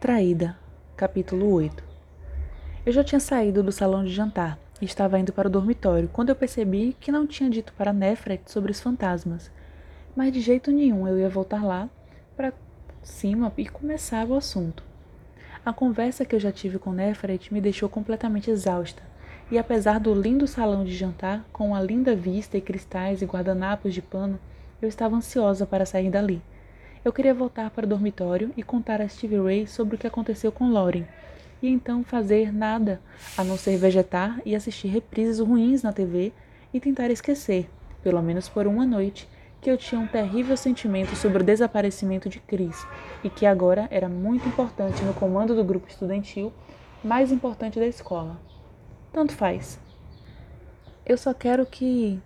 Traída, capítulo 8 Eu já tinha saído do salão de jantar e estava indo para o dormitório quando eu percebi que não tinha dito para Nefret sobre os fantasmas. Mas de jeito nenhum eu ia voltar lá para cima e começar o assunto. A conversa que eu já tive com Nefret me deixou completamente exausta, e apesar do lindo salão de jantar, com uma linda vista e cristais e guardanapos de pano, eu estava ansiosa para sair dali. Eu queria voltar para o dormitório e contar a Stevie Ray sobre o que aconteceu com Lauren, e então fazer nada a não ser vegetar e assistir reprises ruins na TV e tentar esquecer, pelo menos por uma noite, que eu tinha um terrível sentimento sobre o desaparecimento de Chris e que agora era muito importante no comando do grupo estudantil mais importante da escola. Tanto faz. Eu só quero que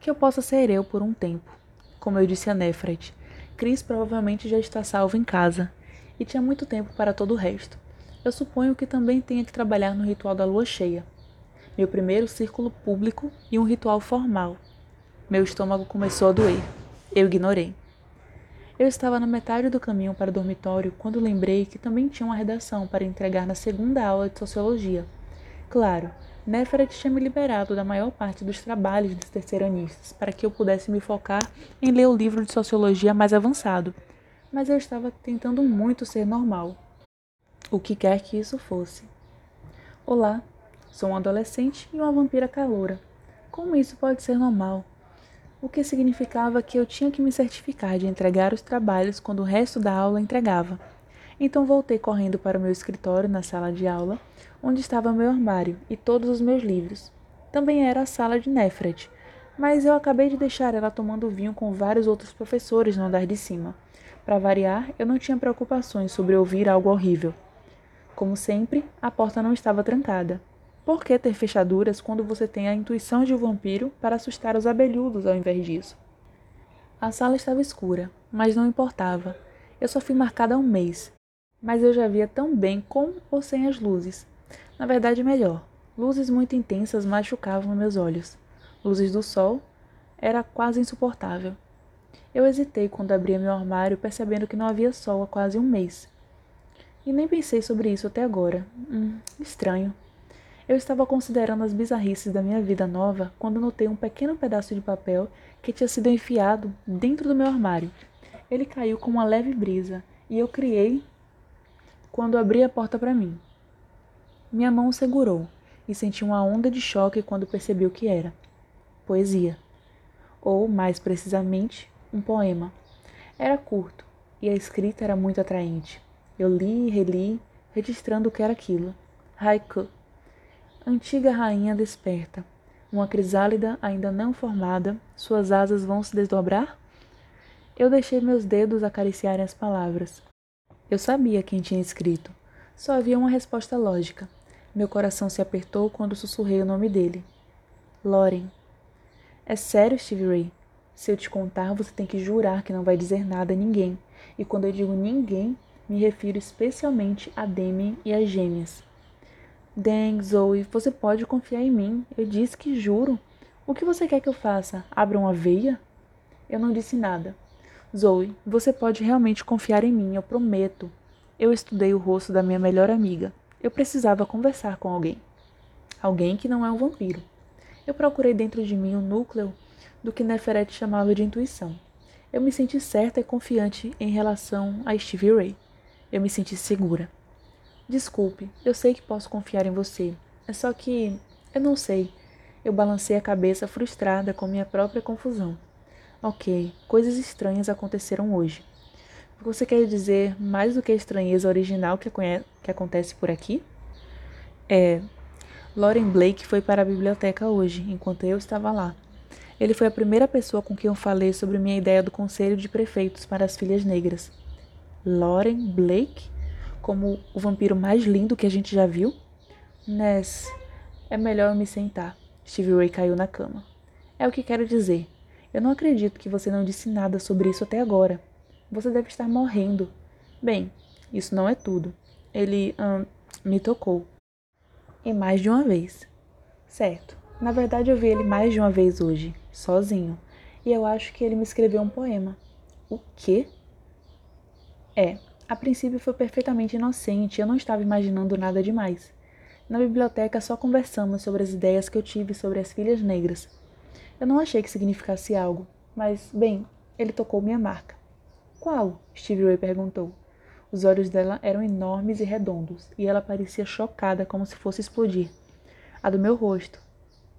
que eu possa ser eu por um tempo, como eu disse a Nefret, Chris provavelmente já está salvo em casa e tinha muito tempo para todo o resto. Eu suponho que também tenha que trabalhar no ritual da lua cheia. Meu primeiro círculo público e um ritual formal. Meu estômago começou a doer. Eu ignorei. Eu estava na metade do caminho para o dormitório quando lembrei que também tinha uma redação para entregar na segunda aula de sociologia. Claro, Neferet tinha me liberado da maior parte dos trabalhos dos terceiranistas para que eu pudesse me focar em ler o livro de sociologia mais avançado, mas eu estava tentando muito ser normal. O que quer que isso fosse. Olá, sou um adolescente e uma vampira caloura. Como isso pode ser normal? O que significava que eu tinha que me certificar de entregar os trabalhos quando o resto da aula entregava. Então voltei correndo para o meu escritório na sala de aula, onde estava meu armário e todos os meus livros. Também era a sala de Nefret, mas eu acabei de deixar ela tomando vinho com vários outros professores no andar de cima. Para variar, eu não tinha preocupações sobre ouvir algo horrível. Como sempre, a porta não estava trancada. Por que ter fechaduras quando você tem a intuição de um vampiro para assustar os abelhudos ao invés disso? A sala estava escura, mas não importava. Eu só fui marcada há um mês mas eu já via tão bem com ou sem as luzes. Na verdade, melhor. Luzes muito intensas machucavam meus olhos. Luzes do sol era quase insuportável. Eu hesitei quando abria meu armário, percebendo que não havia sol há quase um mês. E nem pensei sobre isso até agora. Hum, estranho. Eu estava considerando as bizarrices da minha vida nova quando notei um pequeno pedaço de papel que tinha sido enfiado dentro do meu armário. Ele caiu com uma leve brisa e eu criei quando abri a porta para mim. Minha mão segurou e senti uma onda de choque quando percebi o que era. Poesia. Ou, mais precisamente, um poema. Era curto e a escrita era muito atraente. Eu li e reli, registrando o que era aquilo. Haiku. Antiga rainha desperta. Uma crisálida ainda não formada, suas asas vão se desdobrar? Eu deixei meus dedos acariciarem as palavras. Eu sabia quem tinha escrito. Só havia uma resposta lógica. Meu coração se apertou quando sussurrei o nome dele. Loren. É sério, Steve Ray? Se eu te contar, você tem que jurar que não vai dizer nada a ninguém. E quando eu digo ninguém, me refiro especialmente a Damien e as gêmeas. Dang, Zoe, você pode confiar em mim. Eu disse que juro. O que você quer que eu faça? Abra uma veia? Eu não disse nada. Zoe, você pode realmente confiar em mim, eu prometo. Eu estudei o rosto da minha melhor amiga. Eu precisava conversar com alguém. Alguém que não é um vampiro. Eu procurei dentro de mim o núcleo do que Neferet chamava de intuição. Eu me senti certa e confiante em relação a Stevie Ray. Eu me senti segura. Desculpe, eu sei que posso confiar em você. É só que eu não sei. Eu balancei a cabeça frustrada com minha própria confusão. Ok, coisas estranhas aconteceram hoje. Você quer dizer mais do que a estranheza original que, que acontece por aqui? É. Lauren Blake foi para a biblioteca hoje, enquanto eu estava lá. Ele foi a primeira pessoa com quem eu falei sobre minha ideia do conselho de prefeitos para as filhas negras. Lauren Blake? Como o vampiro mais lindo que a gente já viu? Ness, é melhor eu me sentar. Stevie Ray caiu na cama. É o que quero dizer. Eu não acredito que você não disse nada sobre isso até agora. Você deve estar morrendo. Bem, isso não é tudo. Ele hum, me tocou. E mais de uma vez. Certo. Na verdade, eu vi ele mais de uma vez hoje, sozinho. E eu acho que ele me escreveu um poema. O quê? É, A princípio foi perfeitamente inocente, eu não estava imaginando nada demais. Na biblioteca só conversamos sobre as ideias que eu tive sobre as filhas negras. Eu não achei que significasse algo, mas, bem, ele tocou minha marca. Qual? Stevie Ray perguntou. Os olhos dela eram enormes e redondos, e ela parecia chocada, como se fosse explodir. A do meu rosto.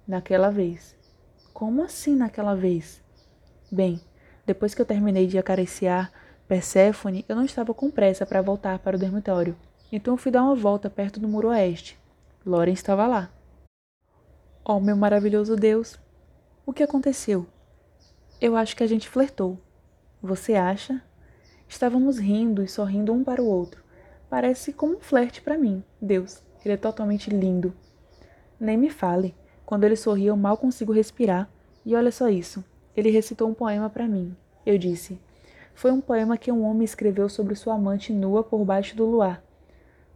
Naquela vez. Como assim naquela vez? Bem, depois que eu terminei de acariciar Perséfone, eu não estava com pressa para voltar para o dormitório, então eu fui dar uma volta perto do muro oeste. Loren estava lá. Oh, meu maravilhoso Deus! O que aconteceu? Eu acho que a gente flertou. Você acha? Estávamos rindo e sorrindo um para o outro. Parece como um flerte para mim. Deus, ele é totalmente lindo. Nem me fale. Quando ele sorri, eu mal consigo respirar. E olha só isso. Ele recitou um poema para mim. Eu disse: Foi um poema que um homem escreveu sobre sua amante nua por baixo do luar.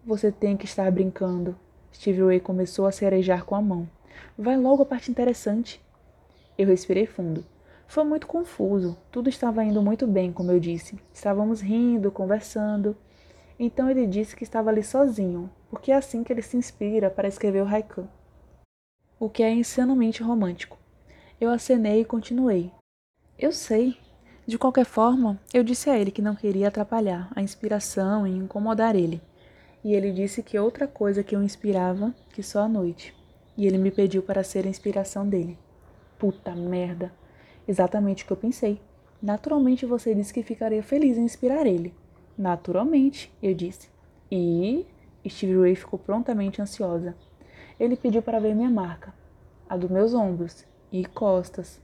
Você tem que estar brincando. Steve Ray começou a cerejar com a mão. Vai logo a parte interessante. Eu respirei fundo. Foi muito confuso. Tudo estava indo muito bem, como eu disse. Estávamos rindo, conversando. Então ele disse que estava ali sozinho, porque é assim que ele se inspira para escrever o haiku. O que é insanamente romântico. Eu acenei e continuei. Eu sei. De qualquer forma, eu disse a ele que não queria atrapalhar a inspiração e incomodar ele. E ele disse que outra coisa que o inspirava que só a noite. E ele me pediu para ser a inspiração dele. Puta merda! Exatamente o que eu pensei. Naturalmente você disse que ficaria feliz em inspirar ele. Naturalmente, eu disse. E Steve Ray ficou prontamente ansiosa. Ele pediu para ver minha marca, a dos meus ombros e costas.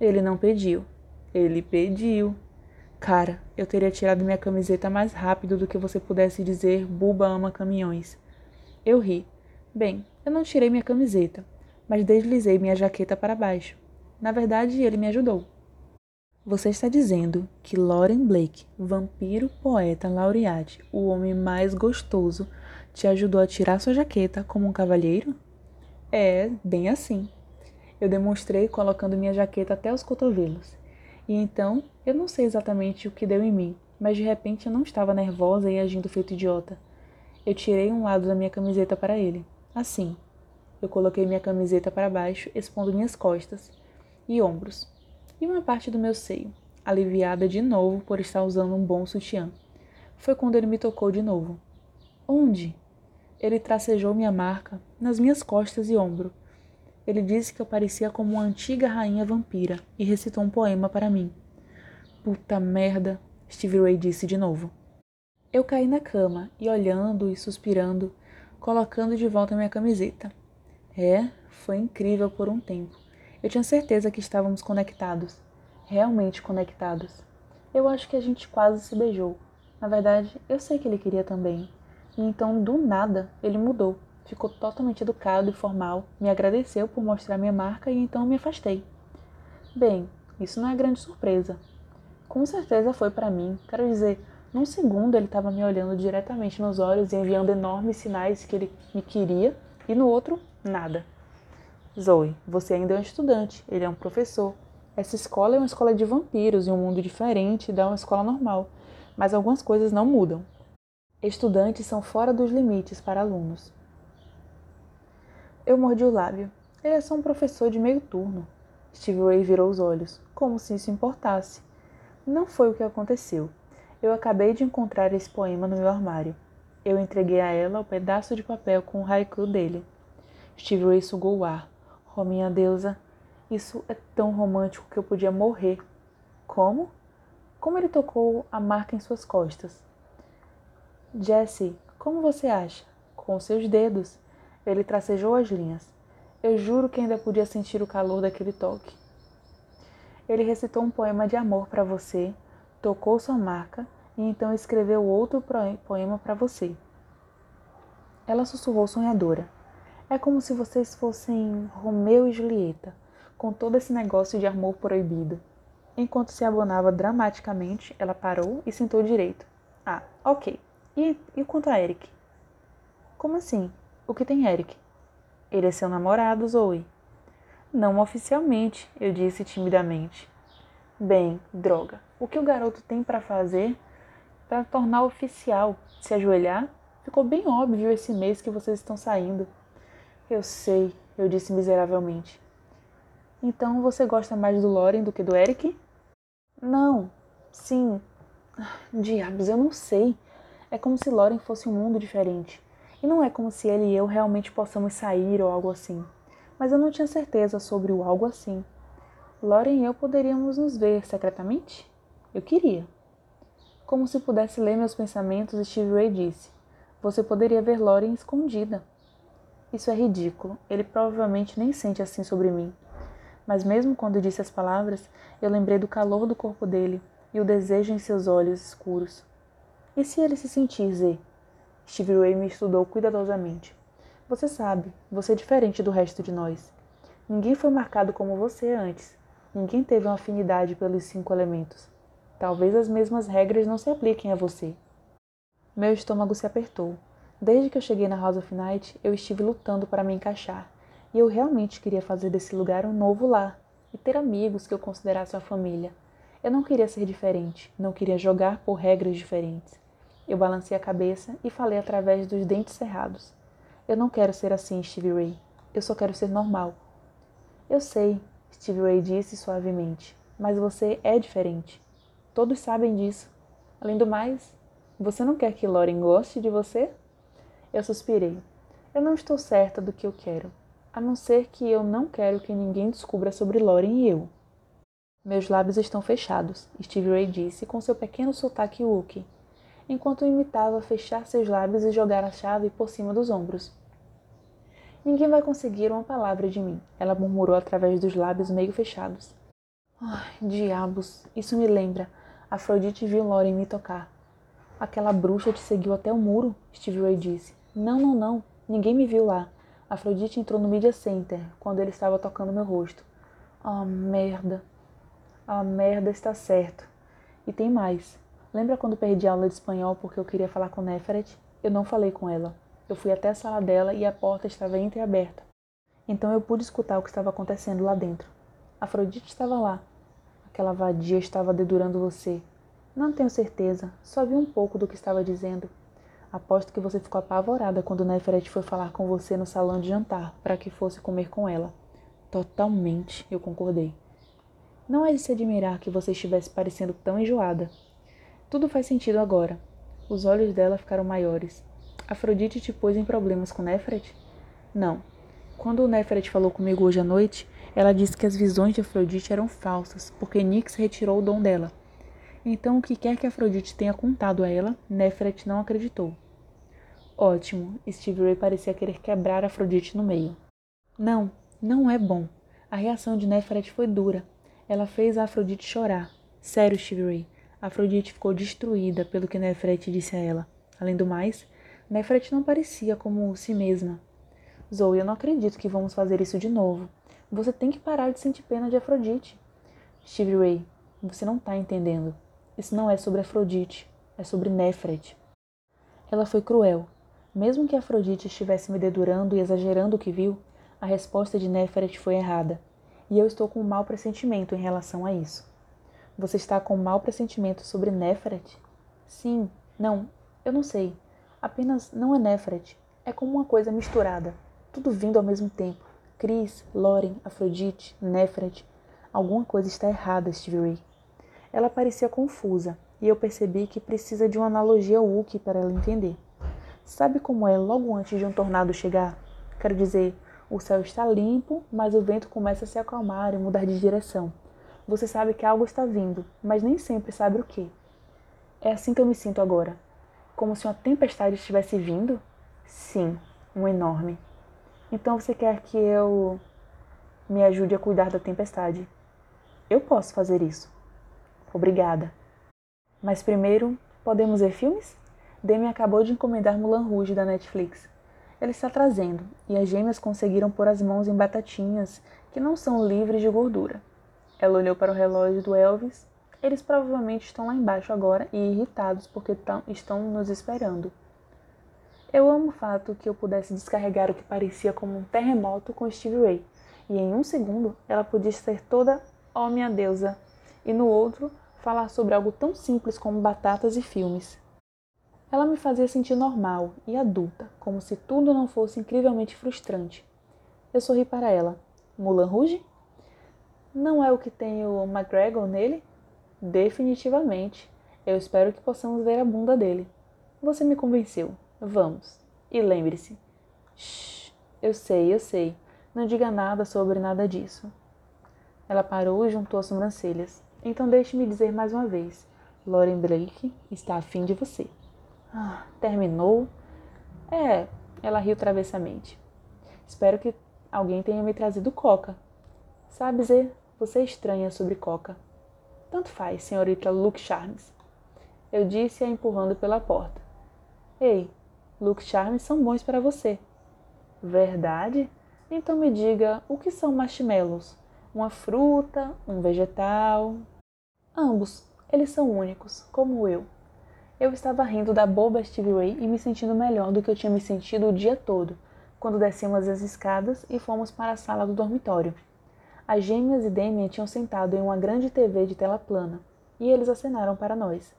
Ele não pediu. Ele pediu. Cara, eu teria tirado minha camiseta mais rápido do que você pudesse dizer Buba ama caminhões. Eu ri. Bem, eu não tirei minha camiseta, mas deslizei minha jaqueta para baixo. Na verdade, ele me ajudou. Você está dizendo que Lauren Blake, vampiro, poeta, laureate, o homem mais gostoso, te ajudou a tirar sua jaqueta como um cavalheiro? É, bem assim. Eu demonstrei colocando minha jaqueta até os cotovelos. E então, eu não sei exatamente o que deu em mim, mas de repente eu não estava nervosa e agindo feito idiota. Eu tirei um lado da minha camiseta para ele. Assim. Eu coloquei minha camiseta para baixo, expondo minhas costas e ombros, e uma parte do meu seio, aliviada de novo por estar usando um bom sutiã. Foi quando ele me tocou de novo. Onde? Ele tracejou minha marca nas minhas costas e ombro. Ele disse que eu parecia como uma antiga rainha vampira e recitou um poema para mim. Puta merda, Steve Ray disse de novo. Eu caí na cama e olhando e suspirando, colocando de volta minha camiseta. É, foi incrível por um tempo. Eu tinha certeza que estávamos conectados, realmente conectados. Eu acho que a gente quase se beijou. Na verdade, eu sei que ele queria também. E então, do nada, ele mudou. Ficou totalmente educado e formal, me agradeceu por mostrar minha marca e então me afastei. Bem, isso não é grande surpresa. Com certeza foi para mim. Quero dizer, num segundo ele estava me olhando diretamente nos olhos e enviando enormes sinais que ele me queria, e no outro, nada. Zoe, você ainda é um estudante, ele é um professor. Essa escola é uma escola de vampiros e um mundo diferente da uma escola normal, mas algumas coisas não mudam. Estudantes são fora dos limites para alunos. Eu mordi o lábio. Ele é só um professor de meio turno. Steve Ray virou os olhos, como se isso importasse. Não foi o que aconteceu. Eu acabei de encontrar esse poema no meu armário. Eu entreguei a ela o pedaço de papel com o haiku dele. Steve Ray sugou o ar. Oh, minha deusa, isso é tão romântico que eu podia morrer. Como? Como ele tocou a marca em suas costas? Jesse, como você acha? Com seus dedos. Ele tracejou as linhas. Eu juro que ainda podia sentir o calor daquele toque. Ele recitou um poema de amor para você, tocou sua marca e então escreveu outro poema para você. Ela sussurrou sonhadora. É como se vocês fossem Romeu e Julieta, com todo esse negócio de amor proibido. Enquanto se abonava dramaticamente, ela parou e sentou direito. Ah, ok. E, e quanto a Eric? Como assim? O que tem Eric? Ele é seu namorado, Zoe. Não oficialmente, eu disse timidamente. Bem, droga. O que o garoto tem para fazer? para tornar oficial, se ajoelhar. Ficou bem óbvio esse mês que vocês estão saindo. Eu sei, eu disse miseravelmente. Então você gosta mais do Loren do que do Eric? Não, sim. Diabos, eu não sei. É como se Loren fosse um mundo diferente. E não é como se ele e eu realmente possamos sair ou algo assim. Mas eu não tinha certeza sobre o algo assim. Loren e eu poderíamos nos ver secretamente? Eu queria. Como se pudesse ler meus pensamentos, Steve Ray disse: Você poderia ver Loren escondida. Isso é ridículo. Ele provavelmente nem sente assim sobre mim. Mas mesmo quando disse as palavras, eu lembrei do calor do corpo dele e o desejo em seus olhos escuros. E se ele se sentir Z? Steve Ray me estudou cuidadosamente. Você sabe, você é diferente do resto de nós. Ninguém foi marcado como você antes. Ninguém teve uma afinidade pelos cinco elementos. Talvez as mesmas regras não se apliquem a você. Meu estômago se apertou. Desde que eu cheguei na House of Night, eu estive lutando para me encaixar. E eu realmente queria fazer desse lugar um novo lar e ter amigos que eu considerasse uma família. Eu não queria ser diferente, não queria jogar por regras diferentes. Eu balancei a cabeça e falei através dos dentes cerrados. Eu não quero ser assim, Stevie Ray. Eu só quero ser normal. Eu sei, Stevie Ray disse suavemente, mas você é diferente. Todos sabem disso. Além do mais, você não quer que Lauren goste de você? Eu suspirei. Eu não estou certa do que eu quero, a não ser que eu não quero que ninguém descubra sobre Lauren e eu. Meus lábios estão fechados, Stevie Ray disse com seu pequeno sotaque Wookie enquanto imitava fechar seus lábios e jogar a chave por cima dos ombros. Ninguém vai conseguir uma palavra de mim, ela murmurou através dos lábios meio fechados. Ai, diabos, isso me lembra. Afrodite viu Lauren me tocar. Aquela bruxa te seguiu até o muro, Steve Ray disse. Não, não, não. Ninguém me viu lá. Afrodite entrou no Media Center quando ele estava tocando meu rosto. Ah, oh, merda. A ah, merda está certo. E tem mais. Lembra quando perdi a aula de espanhol porque eu queria falar com Neferet? Eu não falei com ela. Eu fui até a sala dela e a porta estava entreaberta. Então eu pude escutar o que estava acontecendo lá dentro. Afrodite estava lá. Aquela vadia estava dedurando você. Não tenho certeza, só vi um pouco do que estava dizendo. Aposto que você ficou apavorada quando Neferet foi falar com você no salão de jantar para que fosse comer com ela. Totalmente, eu concordei. Não é de se admirar que você estivesse parecendo tão enjoada. Tudo faz sentido agora. Os olhos dela ficaram maiores. Afrodite te pôs em problemas com Nefret? Não. Quando Nefret falou comigo hoje à noite, ela disse que as visões de Afrodite eram falsas, porque Nix retirou o dom dela. Então, o que quer que Afrodite tenha contado a ela, Nefret não acreditou. Ótimo, Steve Ray parecia querer quebrar Afrodite no meio. Não, não é bom. A reação de Nefret foi dura. Ela fez a Afrodite chorar. Sério, Steve Ray. Afrodite ficou destruída pelo que Nefrete disse a ela. Além do mais, Nefrete não parecia como si mesma. Zoe, eu não acredito que vamos fazer isso de novo. Você tem que parar de sentir pena de Afrodite. Stevie Ray, você não está entendendo. Isso não é sobre Afrodite, é sobre Nefret. Ela foi cruel. Mesmo que Afrodite estivesse me dedurando e exagerando o que viu, a resposta de Nefret foi errada. E eu estou com um mau pressentimento em relação a isso. Você está com mau pressentimento sobre Nefret? Sim, não, eu não sei. Apenas não é Nefret. É como uma coisa misturada, tudo vindo ao mesmo tempo. Cris, Loren, Afrodite, Nefret. Alguma coisa está errada, Stevie Ray. Ela parecia confusa, e eu percebi que precisa de uma analogia Wookiee para ela entender. Sabe como é logo antes de um tornado chegar? Quero dizer, o céu está limpo, mas o vento começa a se acalmar e mudar de direção. Você sabe que algo está vindo, mas nem sempre sabe o que. É assim que eu me sinto agora. Como se uma tempestade estivesse vindo? Sim, um enorme. Então você quer que eu me ajude a cuidar da tempestade? Eu posso fazer isso. Obrigada. Mas primeiro, podemos ver filmes? Demi acabou de encomendar Mulan Rouge da Netflix. Ele está trazendo, e as gêmeas conseguiram pôr as mãos em batatinhas que não são livres de gordura. Ela olhou para o relógio do Elvis. Eles provavelmente estão lá embaixo agora e irritados porque estão nos esperando. Eu amo o fato que eu pudesse descarregar o que parecia como um terremoto com Stevie Ray, e em um segundo ela podia ser toda oh, minha deusa, e no outro falar sobre algo tão simples como batatas e filmes. Ela me fazia sentir normal e adulta, como se tudo não fosse incrivelmente frustrante. Eu sorri para ela. Mulan Rouge? Não é o que tem o McGregor nele? Definitivamente. Eu espero que possamos ver a bunda dele. Você me convenceu. Vamos. E lembre-se. Shh. Eu sei, eu sei. Não diga nada sobre nada disso. Ela parou e juntou as sobrancelhas. Então deixe-me dizer mais uma vez. Lauren Blake está afim de você. Ah, terminou? É, ela riu travessamente. Espero que alguém tenha me trazido coca. Sabe, Zé, você é estranha sobre coca. Tanto faz, senhorita Luke Charmes. Eu disse a empurrando pela porta. Ei, Luke Charmes são bons para você. Verdade? Então me diga o que são marshmallows? Uma fruta, um vegetal? Ambos. Eles são únicos, como eu. Eu estava rindo da boba Stevie Ray e me sentindo melhor do que eu tinha me sentido o dia todo, quando descemos as escadas e fomos para a sala do dormitório. As gêmeas e Damien tinham sentado em uma grande TV de tela plana, e eles acenaram para nós.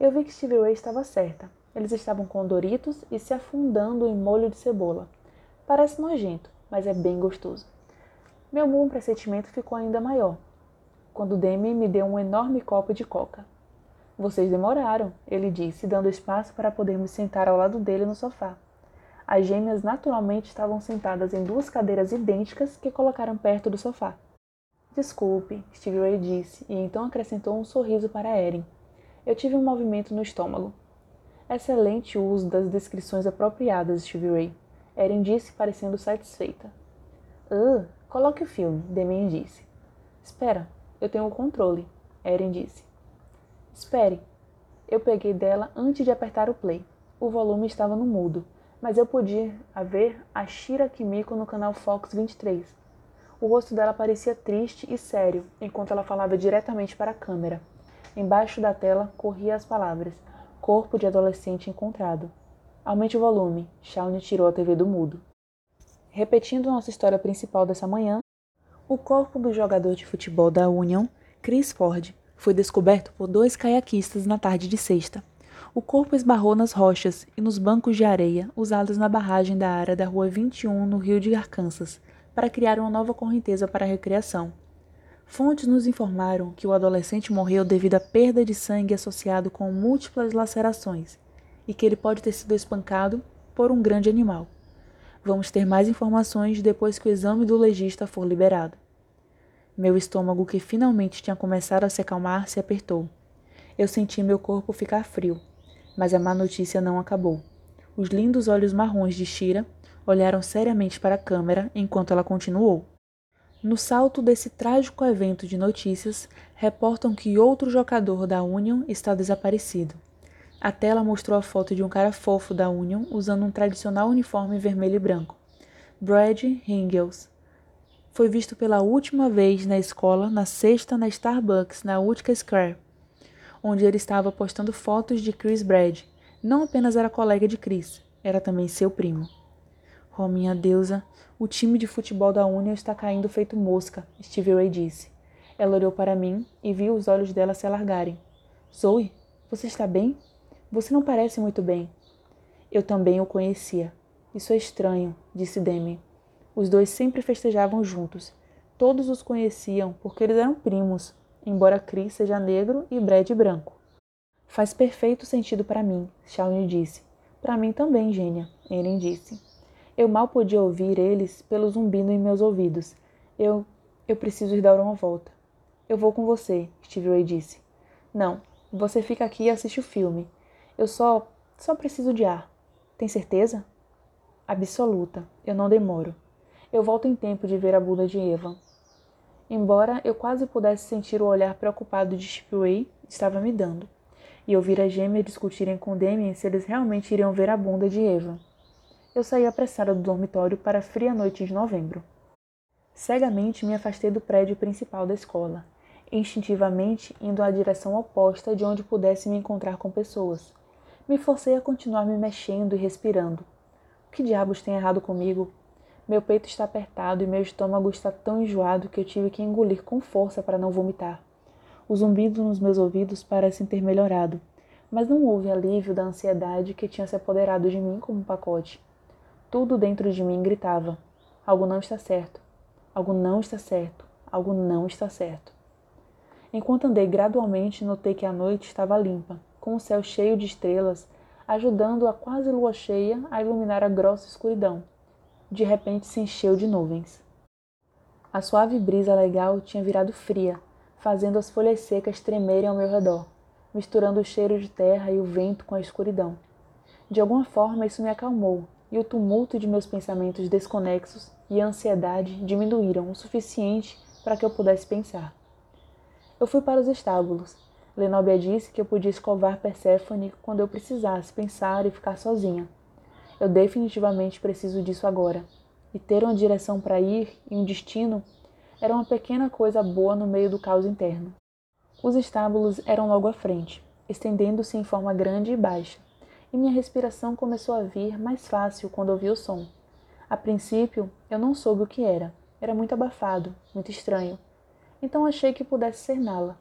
Eu vi que Stevie Ray estava certa. Eles estavam com Doritos e se afundando em molho de cebola. Parece nojento, mas é bem gostoso. Meu bom pressentimento ficou ainda maior, quando Damien me deu um enorme copo de coca. Vocês demoraram, ele disse, dando espaço para podermos sentar ao lado dele no sofá. As gêmeas naturalmente estavam sentadas em duas cadeiras idênticas que colocaram perto do sofá. Desculpe, Stevie Ray disse, e então acrescentou um sorriso para Erin. Eu tive um movimento no estômago. Excelente uso das descrições apropriadas, Stevie Ray. Erin disse, parecendo satisfeita. Ah, coloque o filme, Demian disse. Espera, eu tenho o controle, Erin disse. Espere. Eu peguei dela antes de apertar o play. O volume estava no mudo, mas eu podia ver a Shira Kimiko no canal Fox 23. O rosto dela parecia triste e sério enquanto ela falava diretamente para a câmera. Embaixo da tela corria as palavras: Corpo de adolescente encontrado. Aumente o volume. Shawnee tirou a TV do mudo. Repetindo nossa história principal dessa manhã, o corpo do jogador de futebol da Union, Chris Ford, foi descoberto por dois caiaquistas na tarde de sexta. O corpo esbarrou nas rochas e nos bancos de areia usados na barragem da área da Rua 21, no Rio de Arkansas, para criar uma nova correnteza para a recreação. Fontes nos informaram que o adolescente morreu devido à perda de sangue associado com múltiplas lacerações e que ele pode ter sido espancado por um grande animal. Vamos ter mais informações depois que o exame do legista for liberado. Meu estômago, que finalmente tinha começado a se acalmar, se apertou. Eu senti meu corpo ficar frio, mas a má notícia não acabou. Os lindos olhos marrons de Shira olharam seriamente para a câmera enquanto ela continuou. No salto desse trágico evento de notícias, reportam que outro jogador da Union está desaparecido. A tela mostrou a foto de um cara fofo da Union usando um tradicional uniforme vermelho e branco. Brad Ringels, foi visto pela última vez na escola na sexta na Starbucks, na Utica Square, onde ele estava postando fotos de Chris Brad. Não apenas era colega de Chris, era também seu primo. Oh, minha deusa, o time de futebol da Union está caindo feito mosca, Stevie Ray disse. Ela olhou para mim e viu os olhos dela se alargarem. Zoe, você está bem? Você não parece muito bem. Eu também o conhecia. Isso é estranho, disse Demi. Os dois sempre festejavam juntos. Todos os conheciam porque eles eram primos, embora Chris seja negro e Brad branco. Faz perfeito sentido para mim, Shawnee disse. Para mim também, gênia, Erin disse. Eu mal podia ouvir eles pelo zumbido em meus ouvidos. Eu. Eu preciso ir dar uma volta. Eu vou com você, Steve Ray disse. Não, você fica aqui e assiste o filme. Eu só. só preciso de ar. Tem certeza? Absoluta. Eu não demoro eu volto em tempo de ver a bunda de Eva. Embora eu quase pudesse sentir o olhar preocupado de Chipway estava me dando, e ouvir as gêmeas discutirem com Damien se eles realmente iriam ver a bunda de Eva. Eu saí apressada do dormitório para a fria noite de novembro. Cegamente me afastei do prédio principal da escola, instintivamente indo à direção oposta de onde pudesse me encontrar com pessoas. Me forcei a continuar me mexendo e respirando. O que diabos tem errado comigo? Meu peito está apertado e meu estômago está tão enjoado que eu tive que engolir com força para não vomitar. O zumbido nos meus ouvidos parece ter melhorado, mas não houve alívio da ansiedade que tinha se apoderado de mim como um pacote. Tudo dentro de mim gritava: algo não está certo, algo não está certo, algo não está certo. Enquanto andei gradualmente, notei que a noite estava limpa, com o céu cheio de estrelas, ajudando a quase lua cheia a iluminar a grossa escuridão. De repente se encheu de nuvens. A suave brisa legal tinha virado fria, fazendo as folhas secas tremerem ao meu redor, misturando o cheiro de terra e o vento com a escuridão. De alguma forma isso me acalmou, e o tumulto de meus pensamentos desconexos e a ansiedade diminuíram o suficiente para que eu pudesse pensar. Eu fui para os estábulos. Lenobia disse que eu podia escovar Perséfone quando eu precisasse pensar e ficar sozinha. Eu definitivamente preciso disso agora. E ter uma direção para ir e um destino era uma pequena coisa boa no meio do caos interno. Os estábulos eram logo à frente, estendendo-se em forma grande e baixa, e minha respiração começou a vir mais fácil quando ouvi o som. A princípio, eu não soube o que era. Era muito abafado, muito estranho. Então achei que pudesse ser Nala.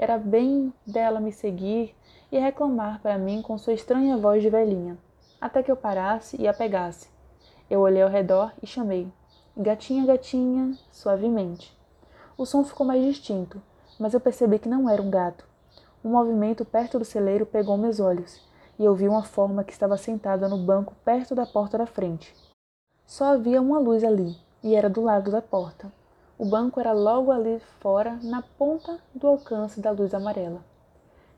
Era bem dela me seguir e reclamar para mim com sua estranha voz de velhinha, até que eu parasse e a pegasse. Eu olhei ao redor e chamei: Gatinha, gatinha, suavemente. O som ficou mais distinto, mas eu percebi que não era um gato. Um movimento perto do celeiro pegou meus olhos e eu vi uma forma que estava sentada no banco perto da porta da frente. Só havia uma luz ali, e era do lado da porta. O banco era logo ali fora, na ponta do alcance da luz amarela.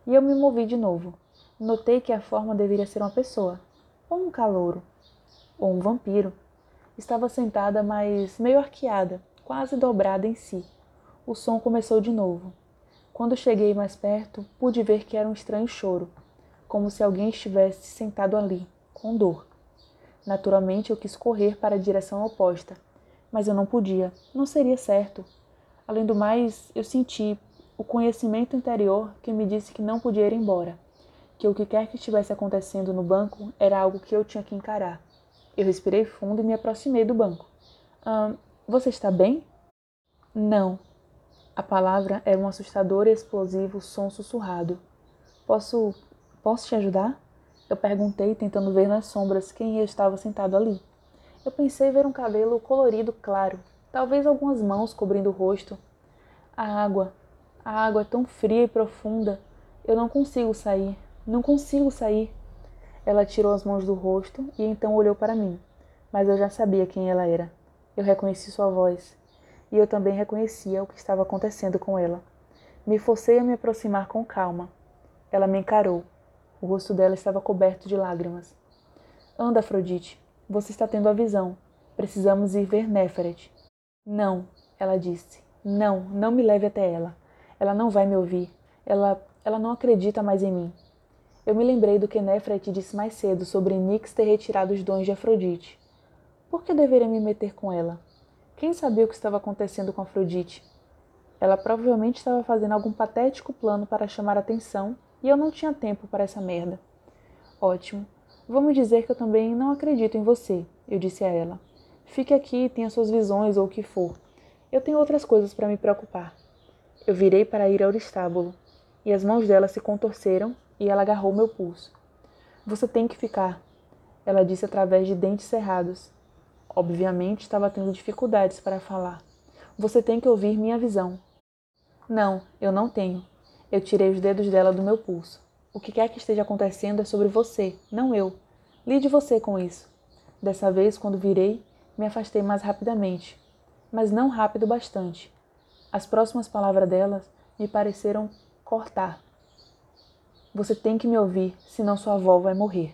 E eu me movi de novo. Notei que a forma deveria ser uma pessoa, ou um calouro, ou um vampiro. Estava sentada, mas meio arqueada, quase dobrada em si. O som começou de novo. Quando cheguei mais perto, pude ver que era um estranho choro, como se alguém estivesse sentado ali, com dor. Naturalmente, eu quis correr para a direção oposta, mas eu não podia, não seria certo. Além do mais, eu senti o conhecimento interior que me disse que não podia ir embora, que o que quer que estivesse acontecendo no banco era algo que eu tinha que encarar. Eu respirei fundo e me aproximei do banco. Ah, você está bem? Não. A palavra era um assustador e explosivo som sussurrado. Posso. posso te ajudar? Eu perguntei, tentando ver nas sombras quem estava sentado ali. Eu pensei ver um cabelo colorido claro, talvez algumas mãos cobrindo o rosto. A água, a água é tão fria e profunda. Eu não consigo sair, não consigo sair. Ela tirou as mãos do rosto e então olhou para mim, mas eu já sabia quem ela era. Eu reconheci sua voz e eu também reconhecia o que estava acontecendo com ela. Me forcei a me aproximar com calma. Ela me encarou. O rosto dela estava coberto de lágrimas. Anda, Afrodite. Você está tendo a visão. Precisamos ir ver Néferet. Não, ela disse. Não, não me leve até ela. Ela não vai me ouvir. Ela, ela não acredita mais em mim. Eu me lembrei do que Néfret disse mais cedo sobre Nix ter retirado os dons de Afrodite. Por que deveria me meter com ela? Quem sabia o que estava acontecendo com Afrodite? Ela provavelmente estava fazendo algum patético plano para chamar atenção e eu não tinha tempo para essa merda. Ótimo. Vamos dizer que eu também não acredito em você, eu disse a ela. Fique aqui tenha suas visões ou o que for. Eu tenho outras coisas para me preocupar. Eu virei para ir ao estábulo e as mãos dela se contorceram e ela agarrou meu pulso. Você tem que ficar, ela disse através de dentes cerrados. Obviamente estava tendo dificuldades para falar. Você tem que ouvir minha visão. Não, eu não tenho. Eu tirei os dedos dela do meu pulso. O que quer que esteja acontecendo é sobre você, não eu. Lide você com isso. Dessa vez, quando virei, me afastei mais rapidamente, mas não rápido bastante. As próximas palavras dela me pareceram cortar. Você tem que me ouvir, senão sua avó vai morrer.